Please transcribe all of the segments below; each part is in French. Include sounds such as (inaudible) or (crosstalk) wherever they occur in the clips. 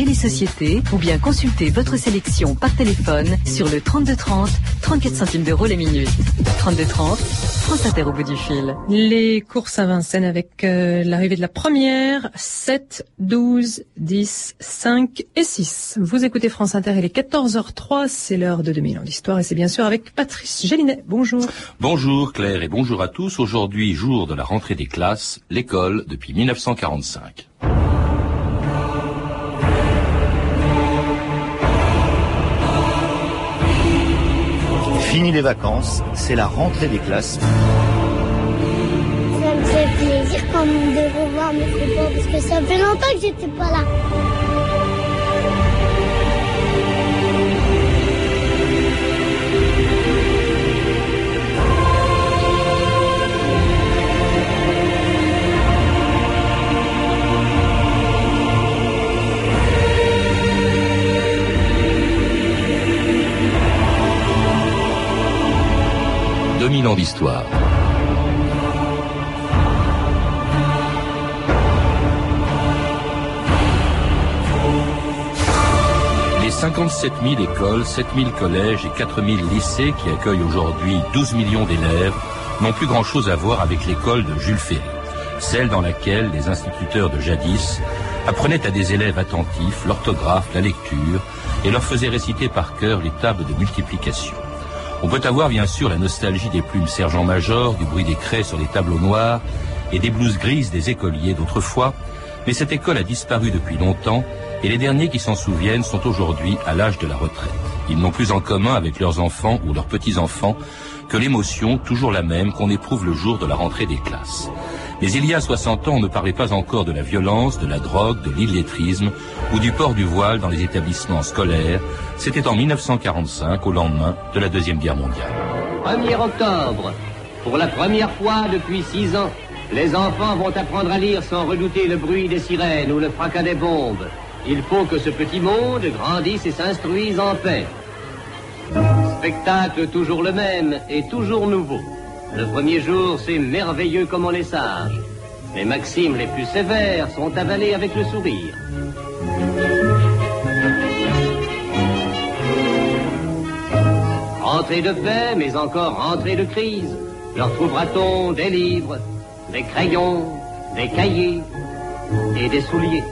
et les sociétés ou bien consultez votre sélection par téléphone sur le 3230, 34 centimes d'euros les minutes. 3230, France Inter au bout du fil. Les courses à Vincennes avec euh, l'arrivée de la première, 7, 12, 10, 5 et 6. Vous écoutez France Inter, il est 14h03, c'est l'heure de 2000 ans d'histoire et c'est bien sûr avec Patrice Gélinet. Bonjour. Bonjour Claire et bonjour à tous. Aujourd'hui, jour de la rentrée des classes, l'école depuis 1945. Fini les vacances, c'est la rentrée des classes. Ça me fait plaisir quand même de revoir mes copains parce que ça fait longtemps que j'étais pas là. « 37 000 écoles, 7 000 collèges et 4 000 lycées qui accueillent aujourd'hui 12 millions d'élèves n'ont plus grand-chose à voir avec l'école de Jules Ferry, celle dans laquelle les instituteurs de jadis apprenaient à des élèves attentifs l'orthographe, la lecture et leur faisaient réciter par cœur les tables de multiplication. On peut avoir bien sûr la nostalgie des plumes sergent-major, du bruit des craies sur les tableaux noirs et des blouses grises des écoliers d'autrefois, mais cette école a disparu depuis longtemps et les derniers qui s'en souviennent sont aujourd'hui à l'âge de la retraite. Ils n'ont plus en commun avec leurs enfants ou leurs petits-enfants que l'émotion, toujours la même, qu'on éprouve le jour de la rentrée des classes. Mais il y a 60 ans, on ne parlait pas encore de la violence, de la drogue, de l'illettrisme ou du port du voile dans les établissements scolaires. C'était en 1945, au lendemain de la Deuxième Guerre mondiale. 1er octobre. Pour la première fois depuis six ans, les enfants vont apprendre à lire sans redouter le bruit des sirènes ou le fracas des bombes. Il faut que ce petit monde grandisse et s'instruise en paix. Spectacle toujours le même et toujours nouveau. Le premier jour, c'est merveilleux comme on est sage. Les maximes les plus sévères sont avalées avec le sourire. Rentrée de paix, mais encore rentrée de crise. Leur trouvera-t-on des livres, des crayons, des cahiers et des souliers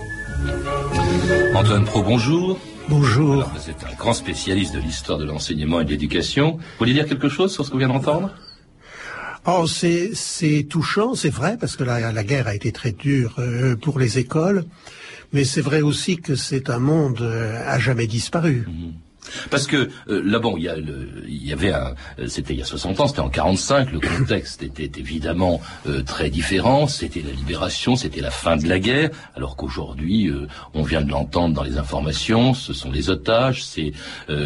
Antoine Pro, bonjour. Bonjour. Alors, vous êtes un grand spécialiste de l'histoire de l'enseignement et de l'éducation. Vous voulez dire quelque chose sur ce qu'on vient d'entendre? Oh, c'est c'est touchant, c'est vrai, parce que la, la guerre a été très dure euh, pour les écoles, mais c'est vrai aussi que c'est un monde euh, à jamais disparu. Parce que euh, là, bon, il y, a le- y avait un, euh, c'était il y a 60 ans, c'était en 45. Le contexte était évidemment euh, très différent. C'était la libération, c'était la fin de la guerre. Alors qu'aujourd'hui, on vient de l'entendre dans les informations, ce sont les otages, c'est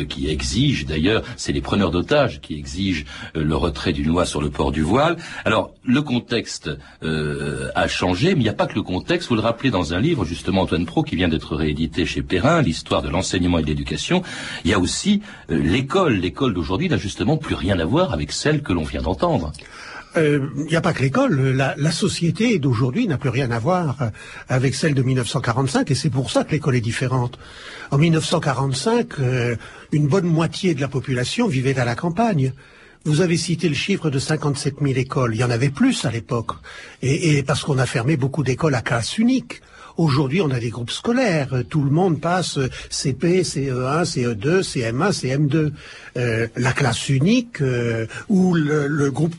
qui exigent d'ailleurs, c'est les preneurs d'otages qui exigent le retrait d'une loi sur le port du voile. Alors le contexte a changé, mais il n'y a pas que le contexte. Vous le rappelez dans un livre justement, Antoine Pro, qui vient d'être réédité chez Perrin, l'histoire de l'enseignement et de l'éducation. Il y a aussi euh, l'école. L'école d'aujourd'hui n'a justement plus rien à voir avec celle que l'on vient d'entendre. Il n'y a pas que l'école, la, société d'aujourd'hui n'a plus rien à voir euh, avec celle de 1945, et c'est pour ça que l'école est différente. En 1945, euh, une bonne moitié de la population vivait à la campagne. Vous avez cité le chiffre de 57 000 écoles. Il y en avait plus à l'époque. Et, et parce qu'on a fermé beaucoup d'écoles à classe unique. Aujourd'hui, on a des groupes scolaires. Tout le monde passe CP, CE1, CE2, CM1, CM2. Euh, la classe unique, euh, ou le, groupe,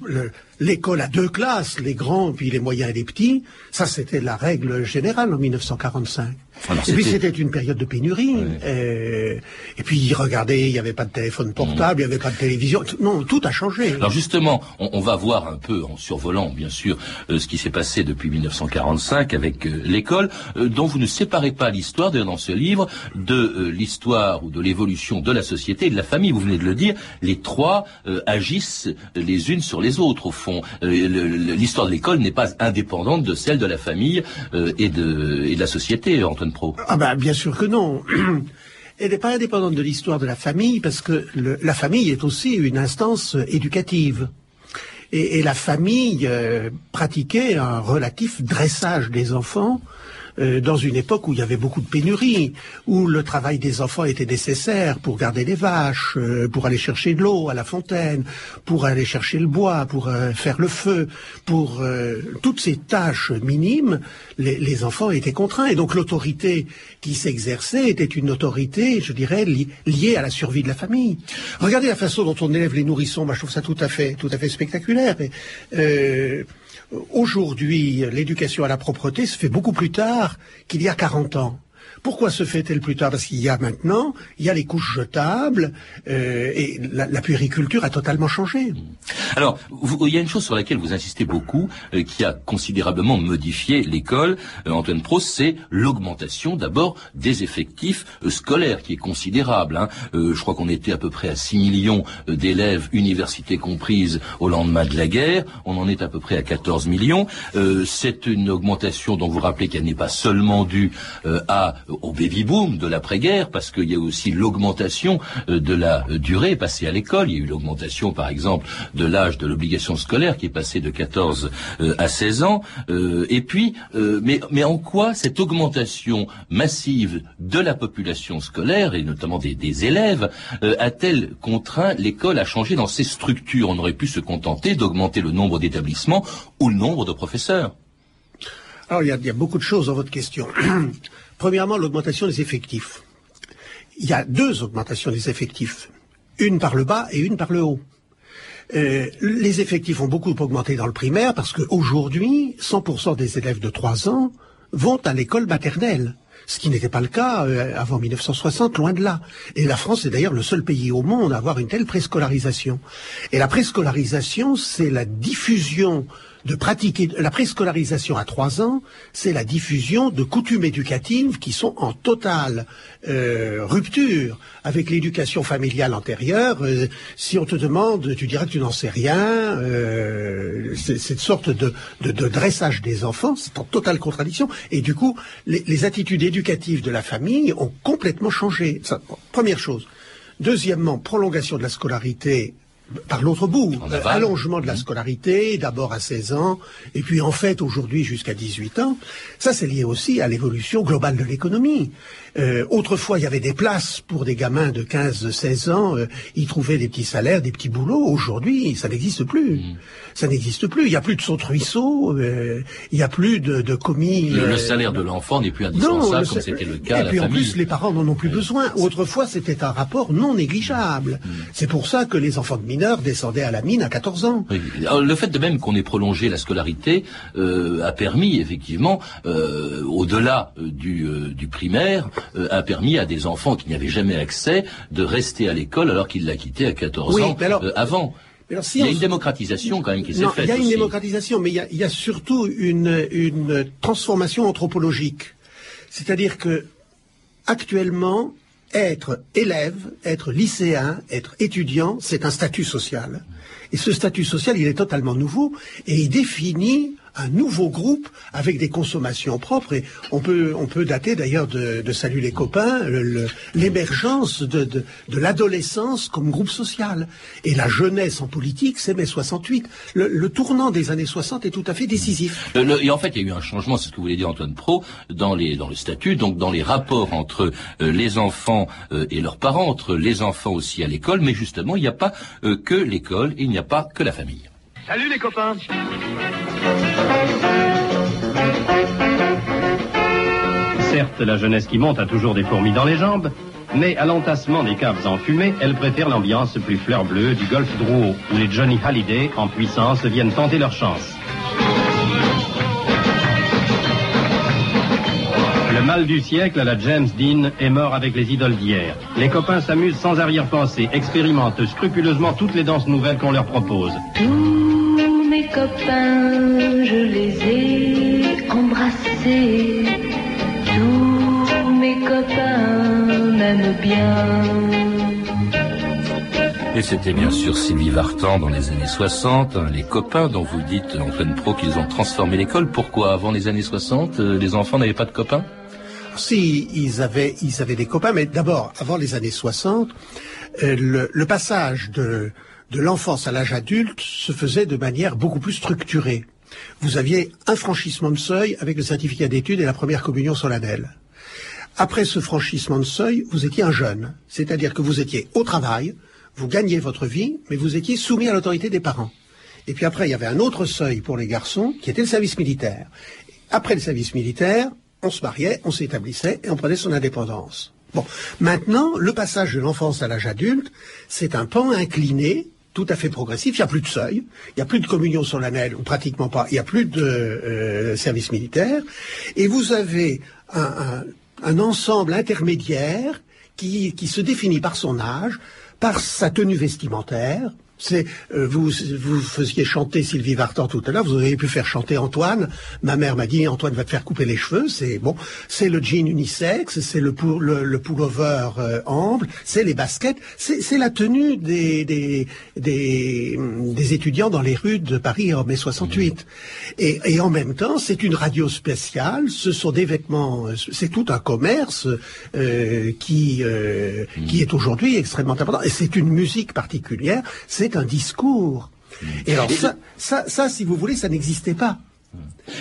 l'école à deux classes, les grands, puis les moyens et les petits, ça c'était la règle générale en 1945. Alors, et puis c'était- une période de pénurie. Euh, et puis regardez, il n'y avait pas de téléphone portable, il n'y avait pas de télévision. Non, tout a changé. Alors justement, on, on va voir un peu en survolant, bien sûr, euh, ce qui s'est passé depuis 1945 avec euh, l'école, dont vous ne séparez pas l'histoire, d'ailleurs dans ce livre, de l'histoire ou de l'évolution de la société et de la famille. Vous venez de le dire, les trois agissent les unes sur les autres, au fond. Euh, l'histoire de l'école n'est pas indépendante de celle de la famille euh, et, de, la société, Antoine Pro. Ah ben bien sûr que non. (clears throat) Elle n'est pas indépendante de l'histoire de la famille parce que la famille est aussi une instance euh, éducative. Et, la famille pratiquait un relatif dressage des enfants euh, dans une époque où il y avait beaucoup de pénuries, où le travail des enfants était nécessaire pour garder les vaches, euh, pour aller chercher de l'eau à la fontaine, pour aller chercher le bois, pour euh, faire le feu, pour euh, toutes ces tâches minimes, les, les enfants étaient contraints. Et donc l'autorité qui s'exerçait était une autorité, je dirais, li- liée à la survie de la famille. Regardez la façon dont on élève les nourrissons. Moi, je trouve ça tout à fait, tout à fait spectaculaire. Et, euh, Aujourd'hui, l'éducation à la propreté se fait beaucoup plus tard qu'il y a 40 ans. Pourquoi se fait-elle plus tard? Parce qu'il y a maintenant, il y a les couches jetables euh, et la, la puériculture a totalement changé. Alors, il y a une chose sur laquelle vous insistez beaucoup, euh, qui a considérablement modifié l'école, euh, Antoine Prost, c'est l'augmentation d'abord des effectifs scolaires, qui est considérable. hein. Je crois qu'on était à peu près à 6 millions d'élèves, universités comprises, au lendemain de la guerre. On en est à peu près à 14 millions. C'est une augmentation dont vous rappelez qu'elle n'est pas seulement due à, au baby-boom de l'après-guerre, parce qu'il y a aussi l'augmentation euh, de la euh, durée passée à l'école. Il y a eu l'augmentation, par exemple, de l'âge de l'obligation scolaire qui est passé de 14 euh, à 16 ans. Et puis, mais, en quoi cette augmentation massive de la population scolaire, et notamment des, élèves, a-t-elle contraint l'école à changer dans ses structures? On aurait pu se contenter d'augmenter le nombre d'établissements ou le nombre de professeurs. Alors, il y a beaucoup de choses dans votre question. Premièrement, l'augmentation des effectifs. Il y a deux augmentations des effectifs. Une par le bas et une par le haut. Euh, les effectifs ont beaucoup augmenté dans le primaire parce qu'aujourd'hui, 100% des élèves de 3 ans vont à l'école maternelle. Ce qui n'était pas le cas euh, avant 1960, loin de là. Et la France est d'ailleurs le seul pays au monde à avoir une telle préscolarisation. Et la préscolarisation, c'est la diffusion de pratiquer la préscolarisation à trois ans, c'est la diffusion de coutumes éducatives qui sont en totale euh, rupture avec l'éducation familiale antérieure. Euh, si on te demande, tu diras que tu n'en sais rien. Euh, cette sorte de, dressage des enfants, c'est en totale contradiction. Et du coup, les, les attitudes éducatives de la famille ont complètement changé. Ça, première chose. Deuxièmement, prolongation de la scolarité par l'autre bout, allongement de la scolarité, d'abord à 16 ans, et puis en fait aujourd'hui jusqu'à 18 ans. Ça, c'est lié aussi à l'évolution globale de l'économie. Euh, autrefois, il y avait des places pour des gamins de 15-16 ans, euh, ils trouvaient des petits salaires, des petits boulots. Aujourd'hui, ça n'existe plus. Mm. Ça n'existe plus. Il n'y a plus de saut de ruisseau, euh, il n'y a plus de, de commis. Le, le euh, salaire de l'enfant n'est plus non, indispensable le comme c'était le cas à Et la puis en famille. plus, les parents n'en ont plus besoin. Autrefois, c'était un rapport non négligeable. Mm. C'est pour ça que les enfants de mineurs descendaient à la mine à 14 ans. Oui. Le fait de même qu'on ait prolongé la scolarité euh, a permis effectivement, euh, au-delà du, euh, du primaire, euh, a permis à des enfants qui n'y avaient jamais accès de rester à l'école alors qu'ils la quittaient à 14 Oui, ans alors- euh, avant. Mais alors, si Il y a une démocratisation quand même qui s'est faite il y a une aussi. démocratisation, mais il y a, il y a surtout une, une transformation anthropologique. C'est-à-dire que actuellement, être élève, être lycéen, être étudiant, c'est un statut social. Et ce statut social, il est totalement nouveau et il définit un nouveau groupe avec des consommations propres. Et on peut, on peut dater d'ailleurs de, de Salut les copains l'émergence de, de, de l'adolescence comme groupe social. Et la jeunesse en politique, c'est mai 68. Le, le tournant des années 60 est tout à fait décisif. Le- et en fait, il y a eu un changement, c'est ce que voulait dire Antoine Pro, dans les dans le statut, donc dans les rapports entre euh, les enfants euh, et leurs parents, entre les enfants aussi à l'école, mais justement, il n'y a pas euh, que l'école, il n'y a pas que la famille. Salut les copains Certes, la jeunesse qui monte a toujours des fourmis dans les jambes, mais à l'entassement des caves enfumées, elle préfère l'ambiance plus fleur bleue du golfe Drouot, où les Johnny Hallyday, en puissance, viennent tenter leur chance. Le mal du siècle à la James Dean est mort avec les idoles d'hier. Les copains s'amusent sans arrière-pensée, expérimentent scrupuleusement toutes les danses nouvelles qu'on leur propose. Mes copains, je les ai embrassés. Tous mes copains m'aiment bien. Et c'était bien sûr Sylvie Vartan dans les années 60, hein, les copains dont vous dites, Antoine Pro, qu'ils ont transformé l'école. Pourquoi Avant les années 60, euh, les enfants n'avaient pas de copains? Si, ils avaient, ils avaient des copains, mais d'abord, avant les années 60, euh, le, le passage de, de l'enfance à l'âge adulte se faisait de manière beaucoup plus structurée. vous aviez un franchissement de seuil avec le certificat d'études et la première communion solennelle. Après ce franchissement de seuil, vous étiez un jeune, c'est-à-dire que vous étiez au travail, vous gagniez votre vie, mais vous étiez soumis à l'autorité des parents. Et puis après, il y avait un autre seuil pour les garçons, qui était le service militaire. Après le service militaire, on se mariait, on s'établissait et on prenait son indépendance. Bon, maintenant, le passage de l'enfance à l'âge adulte, c'est un pan incliné, tout à fait progressif. Il n'y a plus de seuil, il n'y a plus de communion solennelle, ou pratiquement pas. Il n'y a plus de euh, service militaire, et vous avez un, ensemble intermédiaire qui se définit par son âge, par sa tenue vestimentaire, c'est euh, vous vous faisiez chanter Sylvie Vartan tout à l'heure, vous auriez pu faire chanter Antoine. Ma mère m'a dit Antoine va te faire couper les cheveux. C'est bon, c'est le jean unisexe, c'est le, le, le pullover euh, ample, c'est les baskets, c'est la tenue des des, des des étudiants dans les rues de Paris en mai 68. Et, et en même temps, c'est une radio spéciale. Ce sont des vêtements, c'est tout un commerce euh, qui euh, qui est aujourd'hui extrêmement important. Et c'est une musique particulière. C'est un discours. Et alors ça, ça, ça, si vous voulez, ça n'existait pas.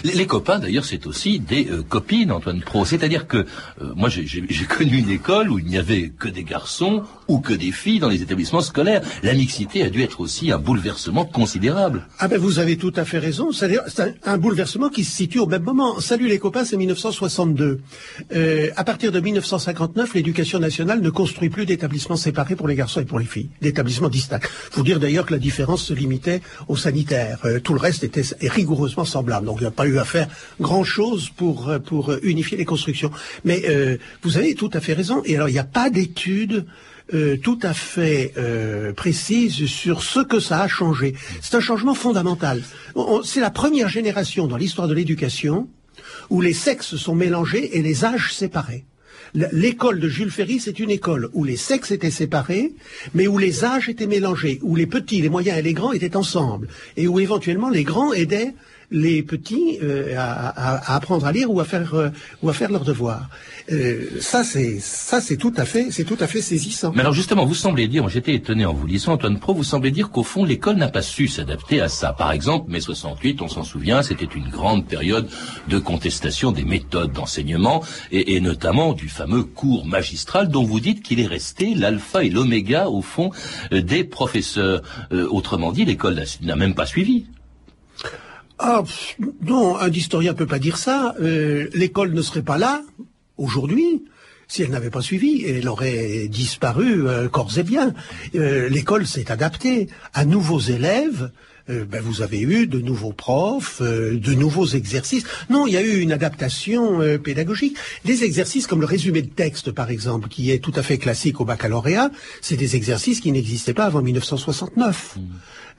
Les, copains, d'ailleurs, c'est aussi des euh, copines, Antoine Pro. C'est-à-dire que euh, moi, j'ai connu une école où il n'y avait que des garçons ou que des filles dans les établissements scolaires. La mixité a dû être aussi un bouleversement considérable. Ah ben, vous avez tout à fait raison. C'est un, bouleversement qui se situe au même moment. Salut les copains, c'est 1962. Euh, à partir de 1959, l'éducation nationale ne construit plus d'établissements séparés pour les garçons et pour les filles, d'établissements distincts. Faut dire d'ailleurs que la différence se limitait aux sanitaires. tout le reste était rigoureusement semblable. Donc pas eu à faire grand-chose pour, euh, pour unifier les constructions. Mais euh, vous avez tout à fait raison. Et alors, il n'y a pas d'études euh, tout à fait euh, précise sur ce que ça a changé. C'est un changement fondamental. C'est la première génération dans l'histoire de l'éducation où les sexes sont mélangés et les âges séparés. L'école de Jules Ferry, c'est une école où les sexes étaient séparés, mais où les âges étaient mélangés, où les petits, les moyens et les grands étaient ensemble, et où éventuellement les grands aidaient les petits euh, à, apprendre à lire ou à faire euh, ou à faire leurs devoirs. Euh, ça c'est ça c'est tout à fait c'est tout à fait saisissant. Mais alors justement, vous semblez dire, j'étais étonné en vous lisant Antoine Pro, vous semblez dire qu'au fond l'école n'a pas su s'adapter à ça. Par exemple, mai 68, on s'en souvient, c'était une grande période de contestation des méthodes d'enseignement et, et, notamment du fameux cours magistral dont vous dites qu'il est resté l'alpha et l'oméga au fond des professeurs. autrement dit, l'école n'a même pas suivi. Ah, non, un historien peut pas dire ça. Euh, l'école ne serait pas là, aujourd'hui, si elle n'avait pas suivi, elle aurait disparu euh, corps et bien. Euh, l'école s'est adaptée à nouveaux élèves. Ben, vous avez eu de nouveaux profs, de nouveaux exercices. Non, il y a eu une adaptation pédagogique. Des exercices comme le résumé de texte, par exemple, qui est tout à fait classique au baccalauréat, c'est des exercices qui n'existaient pas avant 1969.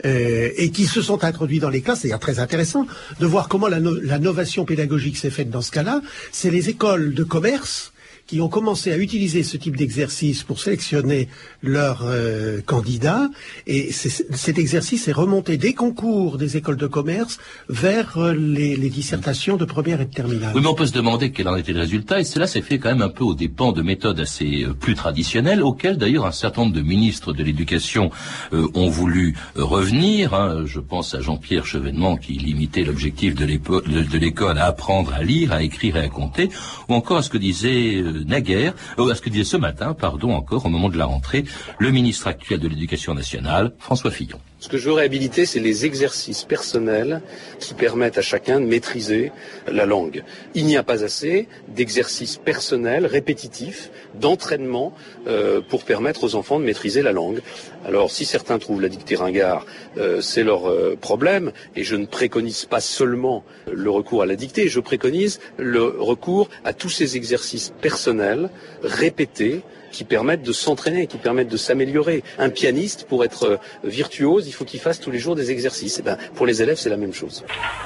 Euh, et qui se sont introduits dans les classes. C'est très intéressant de voir comment la, la novation pédagogique s'est faite dans ce cas-là. C'est les écoles de commerce qui ont commencé à utiliser ce type d'exercice pour sélectionner leurs euh, candidats. Et cet exercice est remonté des concours des écoles de commerce vers euh, les, dissertations de première et de terminale. Oui, mais on peut se demander quel en était le résultat. Et cela s'est fait quand même un peu aux dépens de méthodes assez euh, plus traditionnelles, auxquelles d'ailleurs un certain nombre de ministres de l'éducation ont voulu revenir. Hein. Je pense à Jean-Pierre Chevènement qui limitait l'objectif de l'école à apprendre à lire, à écrire et à compter, ou encore à ce que disait naguère, euh, à ce que disait ce matin, pardon encore, au moment de la rentrée, le ministre actuel de l'Éducation nationale, François Fillon. Ce que je veux réhabiliter, c'est les exercices personnels qui permettent à chacun de maîtriser la langue. Il n'y a pas assez d'exercices personnels, répétitifs, d'entraînement euh, pour permettre aux enfants de maîtriser la langue. Alors, si certains trouvent la dictée ringard, euh, c'est leur euh, problème, et je ne préconise pas seulement le recours à la dictée, je préconise le recours à tous ces exercices personnels, répétés, qui permettent de s'entraîner, qui permettent de s'améliorer. Un pianiste, pour être euh, virtuose, il faut qu'il fasse tous les jours des exercices. Et eh ben, pour les élèves, c'est la même chose.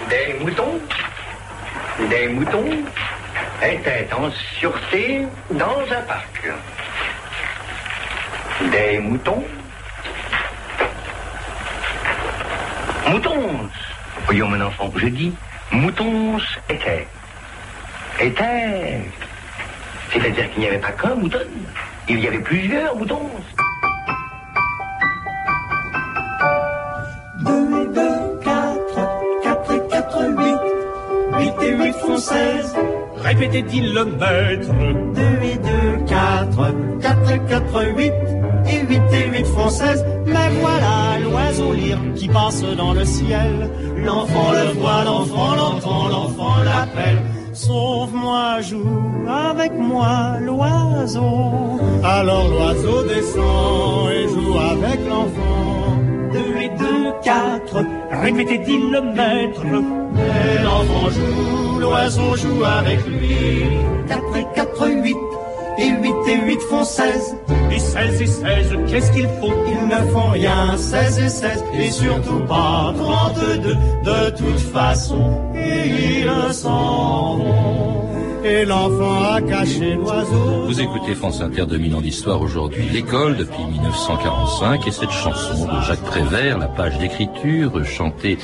Des moutons, des moutons étaient en sûreté dans un parc. Des moutons, moutons, voyons mon enfant, je dis, moutons étaient. Étaient. C'est-à-dire qu'il n'y avait pas qu'un mouton. Il y avait plusieurs moutons. Deux et deux, quatre, quatre et quatre, et 8 font 16. Répétez, dit le maître. 2 et 2, 4. 4 et 4, 8. Et 8 et 8 font 16. Mais voilà l'oiseau lyre qui passe dans le ciel. L'enfant le voit, l'enfant l'entend, l'enfant l'appelle. Sauve-moi, joue avec moi l'oiseau. Alors l'oiseau descend et joue avec l'enfant. Deux et deux, quatre, répétez, dit le maître. Et l'enfant joue, l'oiseau joue avec lui. Quatre et quatre, huit. Et huit et huit font seize. Et seize et seize, qu'est-ce qu'il faut Ils ne font rien. Seize et seize, et surtout pas trente-deux. De toute façon, ils s'en vont. Et l'enfant a caché l'oiseau. Vous écoutez France Inter 2000 ans d'histoire aujourd'hui, l'école depuis 1945 et cette chanson de Jacques Prévert, la page d'écriture chantée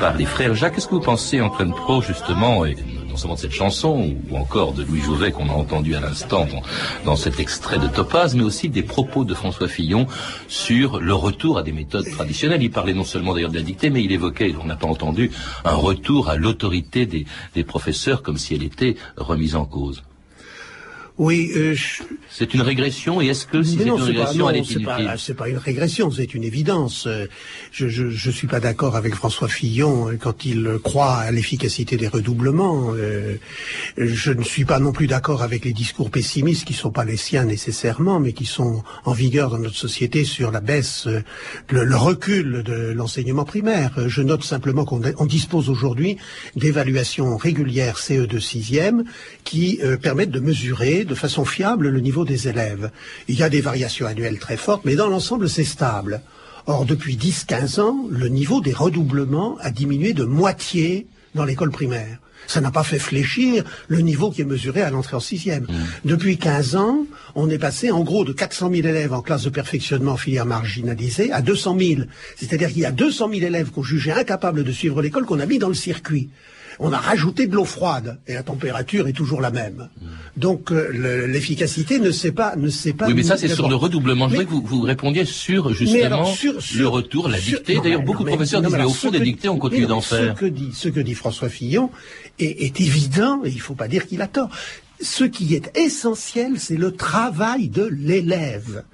par les frères Jacques. Qu'est-ce que vous pensez, Antoine Pro, justement, et non seulement de cette chanson, ou encore de Louis Jouvet qu'on a entendu à l'instant dans, cet extrait de Topaz, mais aussi des propos de François Fillon sur le retour à des méthodes traditionnelles. Il parlait non seulement d'ailleurs de la dictée, mais il évoquait, on n'a pas entendu, un retour à l'autorité des, des professeurs comme si elle était remise en cause. Oui, euh, je... c'est une régression. Et est-ce que si c'est une régression, pas, elle est c'est pas, inutile c'est pas une régression, c'est une évidence. Euh, Je, je, je suis pas d'accord avec François Fillon euh, quand il croit à l'efficacité des redoublements. Euh, Je ne suis pas non plus d'accord avec les discours pessimistes qui sont pas les siens nécessairement, mais qui sont en vigueur dans notre société sur la baisse, le, le recul de l'enseignement primaire. Je note simplement qu'on on dispose aujourd'hui d'évaluations régulières CE2 6e qui euh, permettent de mesurer de façon fiable le niveau des élèves. Il y a des variations annuelles très fortes, mais dans l'ensemble, c'est stable. Or, depuis 10-15 ans, le niveau des redoublements a diminué de moitié dans l'école primaire. Ça n'a pas fait fléchir le niveau qui est mesuré à l'entrée en sixième. Depuis 15 ans, on est passé en gros de 400 000 élèves en classe de perfectionnement en filière marginalisée à 200 000. C'est-à-dire qu'il y a 200 000 élèves qu'on jugeait incapables de suivre l'école qu'on a mis dans le circuit. On a rajouté de l'eau froide et la température est toujours la même. Donc euh, le- l'efficacité ne s'est pas ne s'est pas. Oui, mais ça, c'est sur le redoublement. Je Mais- voudrais que vous, vous répondiez sur, justement, alors, sur- le retour, la sur- dictée. D'ailleurs, beaucoup de professeurs non, disent, mais au fond, des que- dictées, on continue d'en ce faire. que dit ce que dit François Fillon est, est évident et il faut pas dire qu'il a tort. Ce qui est essentiel, c'est le travail de l'élève.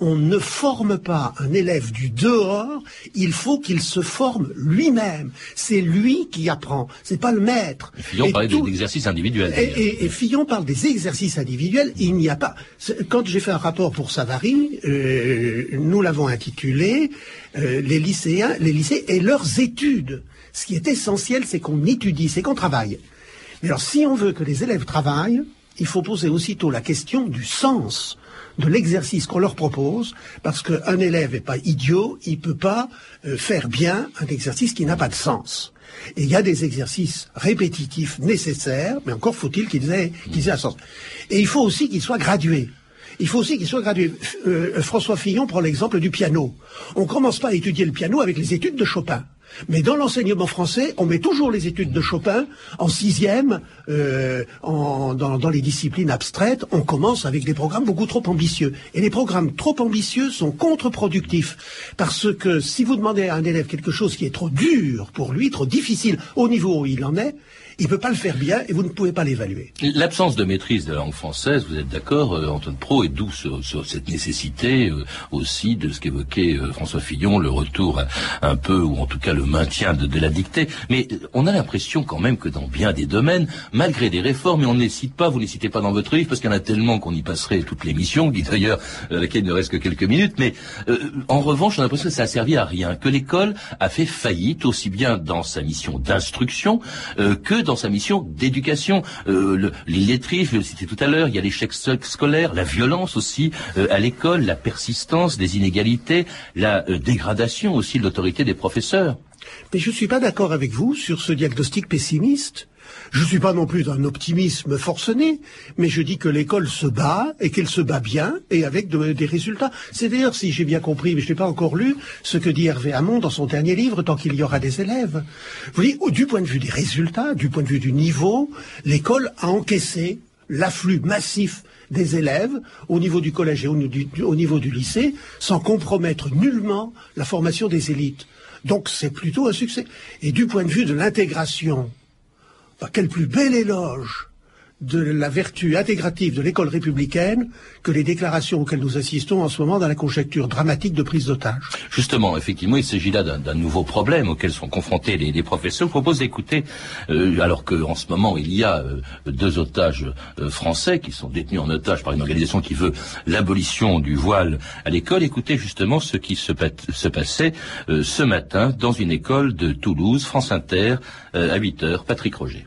On ne forme pas un élève du dehors, il faut qu'il se forme lui-même. C'est lui qui apprend, c'est pas le maître. Fillon Et parlait tout- d'exercice individuel. et, Fillon parle des exercices individuels. Il n'y a pas. Quand j'ai fait un rapport pour Savary, euh, nous l'avons intitulé euh, les lycéens, les lycées et leurs études. Ce qui est essentiel, c'est qu'on étudie, c'est qu'on travaille. Mais alors, si on veut que les élèves travaillent, il faut poser aussitôt la question du sens de l'exercice qu'on leur propose, parce qu'un élève n'est pas idiot, il peut pas euh, faire bien un exercice qui n'a pas de sens. Et il y a des exercices répétitifs nécessaires, mais encore faut-il qu'ils aient, qu'ils aient un sens. Et il faut aussi qu'ils soient gradués. Il faut aussi qu'ils soient gradués. Euh, François Fillon prend l'exemple du piano. On commence pas à étudier le piano avec les études de Chopin. Mais dans l'enseignement français, on met toujours les études de Chopin en sixième, euh, dans, les disciplines abstraites. On commence avec des programmes beaucoup trop ambitieux. Et les programmes trop ambitieux sont contre-productifs. Parce que si vous demandez à un élève quelque chose qui est trop dur pour lui, trop difficile au niveau où il en est, il ne peut pas le faire bien et vous ne pouvez pas l'évaluer. L'absence de maîtrise de la langue française, vous êtes d'accord, euh, Antoine Pro, et d'où ce- cette nécessité euh, aussi de ce qu'évoquait François Fillon, le retour un peu, ou en tout cas le maintien de, de la dictée. Mais euh, on a l'impression quand même que dans bien des domaines, malgré des réformes, et on ne les cite pas, vous ne les citez pas dans votre livre, parce qu'il y en a tellement qu'on y passerait toute l'émission, qui d'ailleurs, euh, à laquelle il ne reste que quelques minutes, mais euh, en revanche, on a l'impression que ça a servi à rien, que l'école a fait faillite aussi bien dans sa mission d'instruction euh, que dans sa mission d'éducation. Euh, le- L'illettrisme, je le citais tout à l'heure, il y a l'échec sc- scolaire, la violence aussi euh, à l'école, la persistance des inégalités, la euh, dégradation aussi de l'autorité des professeurs. Mais je ne suis pas d'accord avec vous sur ce diagnostic pessimiste. Je ne suis pas non plus d'un optimisme forcené, mais je dis que l'école se bat et qu'elle se bat bien et avec de- des résultats. C'est d'ailleurs, si j'ai bien compris, mais je n'ai pas encore lu, ce que dit Hervé Hamon dans son dernier livre, Tant qu'il y aura des élèves. Vous voyez, du point de vue des résultats, du point de vue du niveau, l'école a encaissé l'afflux massif des élèves au niveau du collège et au niveau du lycée sans compromettre nullement la formation des élites. Donc c'est plutôt un succès. Et du point de vue de l'intégration bah, quel plus bel éloge de la vertu intégrative de l'école républicaine que les déclarations auxquelles nous assistons en ce moment dans la conjecture dramatique de prise d'otages. Justement, effectivement, il s'agit là d'un nouveau problème auquel sont confrontés les, professeurs. Je propose d'écouter, euh, alors qu'en ce moment il y a euh, deux otages euh, français qui sont détenus en otage par une organisation qui veut l'abolition du voile à l'école, écoutez justement ce qui se, se passait ce matin dans une école de Toulouse, France Inter, à 8 heures, Patrick Roger.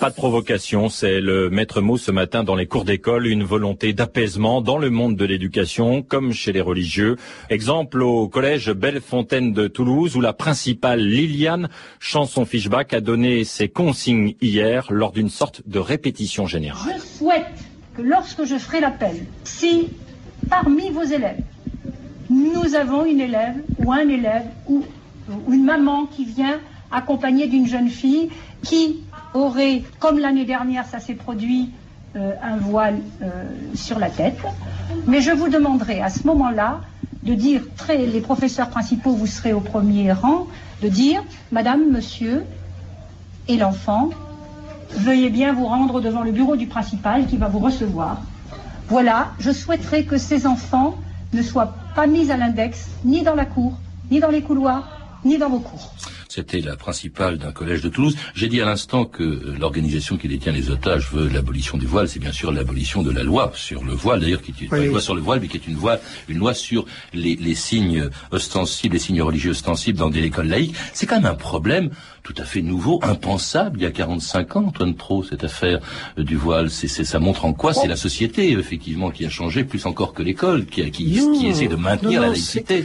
Pas de provocation, c'est le maître mot ce matin dans les cours d'école, une volonté d'apaisement dans le monde de l'éducation, comme chez les religieux. Exemple au collège Bellefontaine de Toulouse, où la principale Liliane Chanson-Fischbach a donné ses consignes hier lors d'une sorte de répétition générale. Je souhaite que lorsque je ferai l'appel, si parmi vos élèves, nous avons une élève ou un élève ou une maman qui vient accompagnée d'une jeune fille qui aurait, comme l'année dernière, ça s'est produit, euh, un voile euh, sur la tête. Mais je vous demanderai à ce moment-là de dire, les professeurs principaux, vous serez au premier rang, de dire, Madame, Monsieur et l'enfant, veuillez bien vous rendre devant le bureau du principal qui va vous recevoir. Voilà, je souhaiterais que ces enfants ne soient pas mis à l'index, ni dans la cour, ni dans les couloirs, ni dans vos cours. C'était la principale d'un collège de Toulouse. J'ai dit à l'instant que euh, l'organisation qui détient les otages veut l'abolition du voile. C'est bien sûr l'abolition de la loi sur le voile, d'ailleurs, qui est une loi sur le voile, mais qui est une loi, une loi sur les, les signes ostensibles, les signes religieux ostensibles dans des écoles laïques. C'est quand même un problème tout à fait nouveau, impensable il y a 45 ans, Antoine Pro, cette affaire euh, du voile. C'est, ça montre en quoi c'est la société, effectivement, qui a changé, plus encore que l'école, qui, qui, qui essaie de maintenir la laïcité.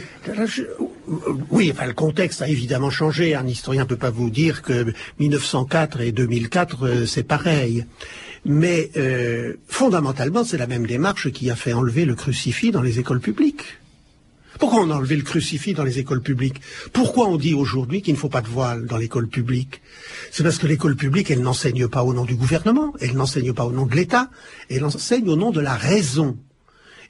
Oui, enfin, le contexte a évidemment changé. Un historien ne peut pas vous dire que 1904 et 2004, euh, c'est pareil. Mais euh, fondamentalement, c'est la même démarche qui a fait enlever le crucifix dans les écoles publiques. Pourquoi on a enlevé le crucifix dans les écoles publiques? Pourquoi on dit aujourd'hui qu'il ne faut pas de voile dans l'école publique? C'est parce que l'école publique, elle n'enseigne pas au nom du gouvernement, elle n'enseigne pas au nom de l'État, elle enseigne au nom de la raison.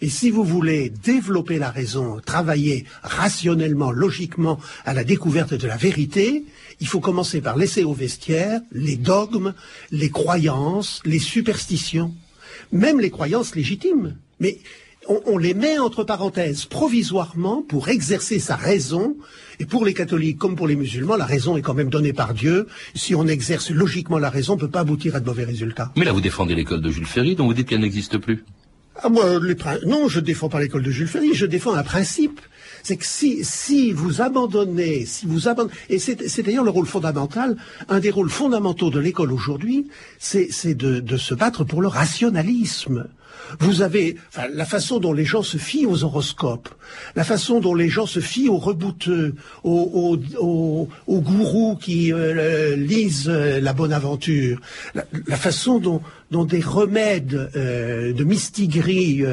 Et si vous voulez développer la raison, travailler rationnellement, logiquement à la découverte de la vérité, il faut commencer par laisser au vestiaire les dogmes, les croyances, les superstitions, même les croyances légitimes. Mais on, les met entre parenthèses provisoirement pour exercer sa raison. Et pour les catholiques comme pour les musulmans, la raison est quand même donnée par Dieu. Si on exerce logiquement la raison, on ne peut pas aboutir à de mauvais résultats. Mais là, vous défendez l'école de Jules Ferry, dont vous dites qu'elle n'existe plus. Ah, moi, non, je ne défends pas l'école de Jules Ferry, je défends un principe. C'est que si, si vous abandonnez, si vous abandonnez, et c'est d'ailleurs le rôle fondamental, un des rôles fondamentaux de l'école aujourd'hui, c'est de, de se battre pour le rationalisme. Vous avez la façon dont les gens se fient aux horoscopes, la façon dont les gens se fient aux rebouteux, aux, gourous qui euh, lisent euh, la bonne aventure, la, façon dont, des remèdes euh, de mistiguerie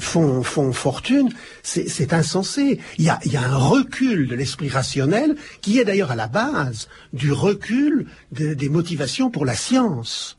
font, fortune, c'est insensé. Il y, a, un recul de l'esprit rationnel qui est d'ailleurs à la base du recul des motivations pour la science.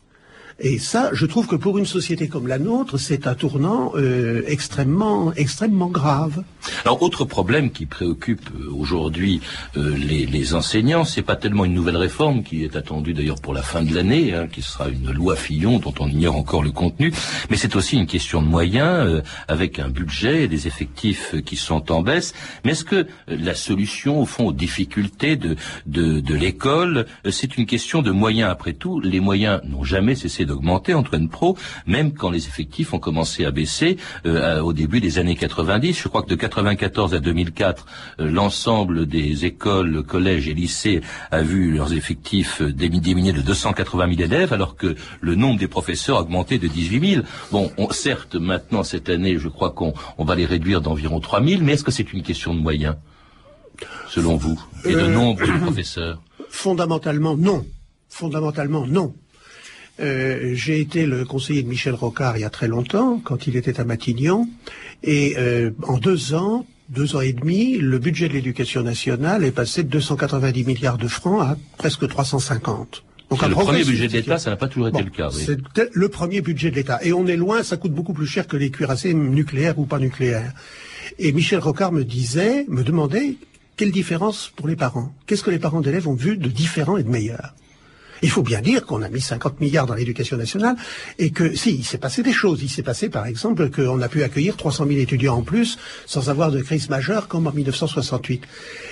Et ça, je trouve que pour une société comme la nôtre, c'est un tournant euh, extrêmement, extrêmement grave. Alors, autre problème qui préoccupe euh, aujourd'hui euh, les, les, enseignants, c'est pas tellement une nouvelle réforme qui est attendue d'ailleurs pour la fin de l'année, hein, qui sera une loi Fillon dont on ignore encore le contenu, mais c'est aussi une question de moyens, avec un budget et des effectifs qui sont en baisse. Mais est-ce que la solution, au fond, aux difficultés de, de, de l'école, c'est une question de moyens? Après tout Les moyens n'ont jamais cessé d'augmenter, Antoine Pro, même quand les effectifs ont commencé à baisser euh, au début des années 90. Je crois que de 94 à 2004, euh, l'ensemble des écoles, collèges et lycées a vu leurs effectifs euh, diminuer de 280 000 élèves, alors que le nombre des professeurs a augmenté de 18 000. Bon, certes, maintenant, cette année, je crois qu'on va les réduire d'environ 3 000, mais est-ce que c'est une question de moyens, selon vous, et de nombre de professeurs? Fondamentalement, non. Fondamentalement, non. Euh, j'ai été le conseiller de Michel Rocard il y a très longtemps, quand il était à Matignon, et euh, en deux ans, deux ans et demi, le budget de l'éducation nationale est passé de 290 milliards de francs à presque 350. Donc le premier budget de l'État, ça n'a pas toujours été le cas. C'est le premier budget de l'État. Et on est loin, ça coûte beaucoup plus cher que les cuirassés nucléaires ou pas nucléaires. Et Michel Rocard me disait, me demandait, quelle différence pour les parents? Qu'est-ce que les parents d'élèves ont vu de différent et de meilleur? Il faut bien dire qu'on a mis 50 milliards dans l'éducation nationale et que si, il s'est passé des choses. Il s'est passé par exemple qu'on a pu accueillir 300 000 étudiants en plus sans avoir de crise majeure comme en 1968.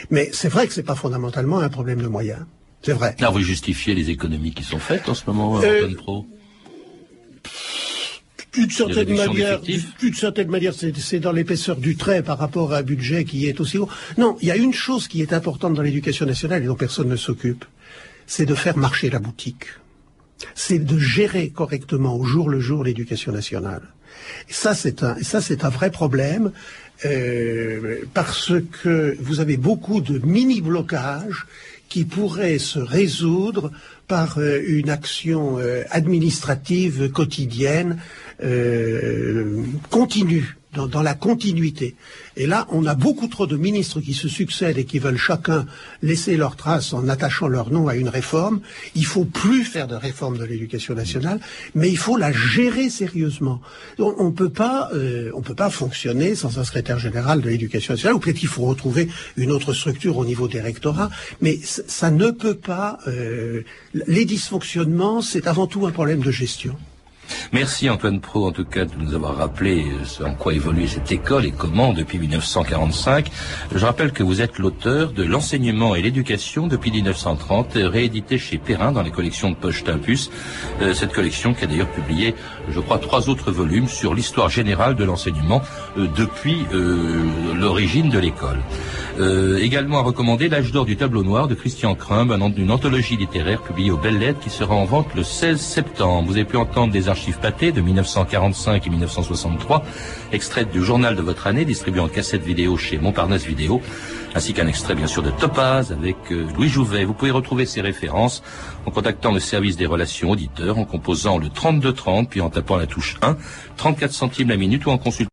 Mais c'est vrai que c'est pas fondamentalement un problème de moyens. C'est vrai. Là, vous justifiez les économies qui sont faites en ce moment, Euh, Antoine Pro? D'une certaine manière, d'une certaine manière, c'est dans l'épaisseur du trait par rapport à un budget qui est aussi haut. Non, il y a une chose qui est importante dans l'éducation nationale et dont personne ne s'occupe, c'est de faire marcher la boutique. C'est de gérer correctement au jour le jour l'éducation nationale. Ça, c'est un, vrai problème euh, parce que vous avez beaucoup de mini-blocages qui pourraient se résoudre par euh, une action euh, administrative quotidienne continue, dans, dans la continuité. Et là, on a beaucoup trop de ministres qui se succèdent et qui veulent chacun laisser leur trace en attachant leur nom à une réforme. Il faut plus faire de réforme de l'éducation nationale, mais il faut la gérer sérieusement. On, on peut pas, euh, peut pas fonctionner sans un secrétaire général de l'éducation nationale. Ou peut-être qu'il faut retrouver une autre structure au niveau des rectorats, mais ça ne peut pas. euh, les dysfonctionnements, c'est avant tout un problème de gestion. Merci Antoine Pro en tout cas de nous avoir rappelé euh, en quoi évolue cette école et comment depuis 1945. Je rappelle que vous êtes l'auteur de L'enseignement et l'éducation depuis 1930, euh, réédité chez Perrin dans les collections de Poche Timpus. Euh, cette collection qui a d'ailleurs publié, je crois, trois autres volumes sur l'histoire générale de l'enseignement euh, depuis l'origine de l'école. Également à recommander L'âge d'or du tableau noir de Christian Crumb, un- une anthologie littéraire publiée aux Belles Lettres qui sera en vente le 16 septembre. Vous avez pu entendre des archives de 1945 et 1963, extraites du journal de votre année distribué en cassette vidéo chez Montparnasse Vidéo, ainsi qu'un extrait bien sûr de Topaz avec euh, Louis Jouvet. Vous pouvez retrouver ces références en contactant le service des relations auditeurs, en composant le 3230 puis en tapant la touche 1, 34 centimes la minute ou en consultant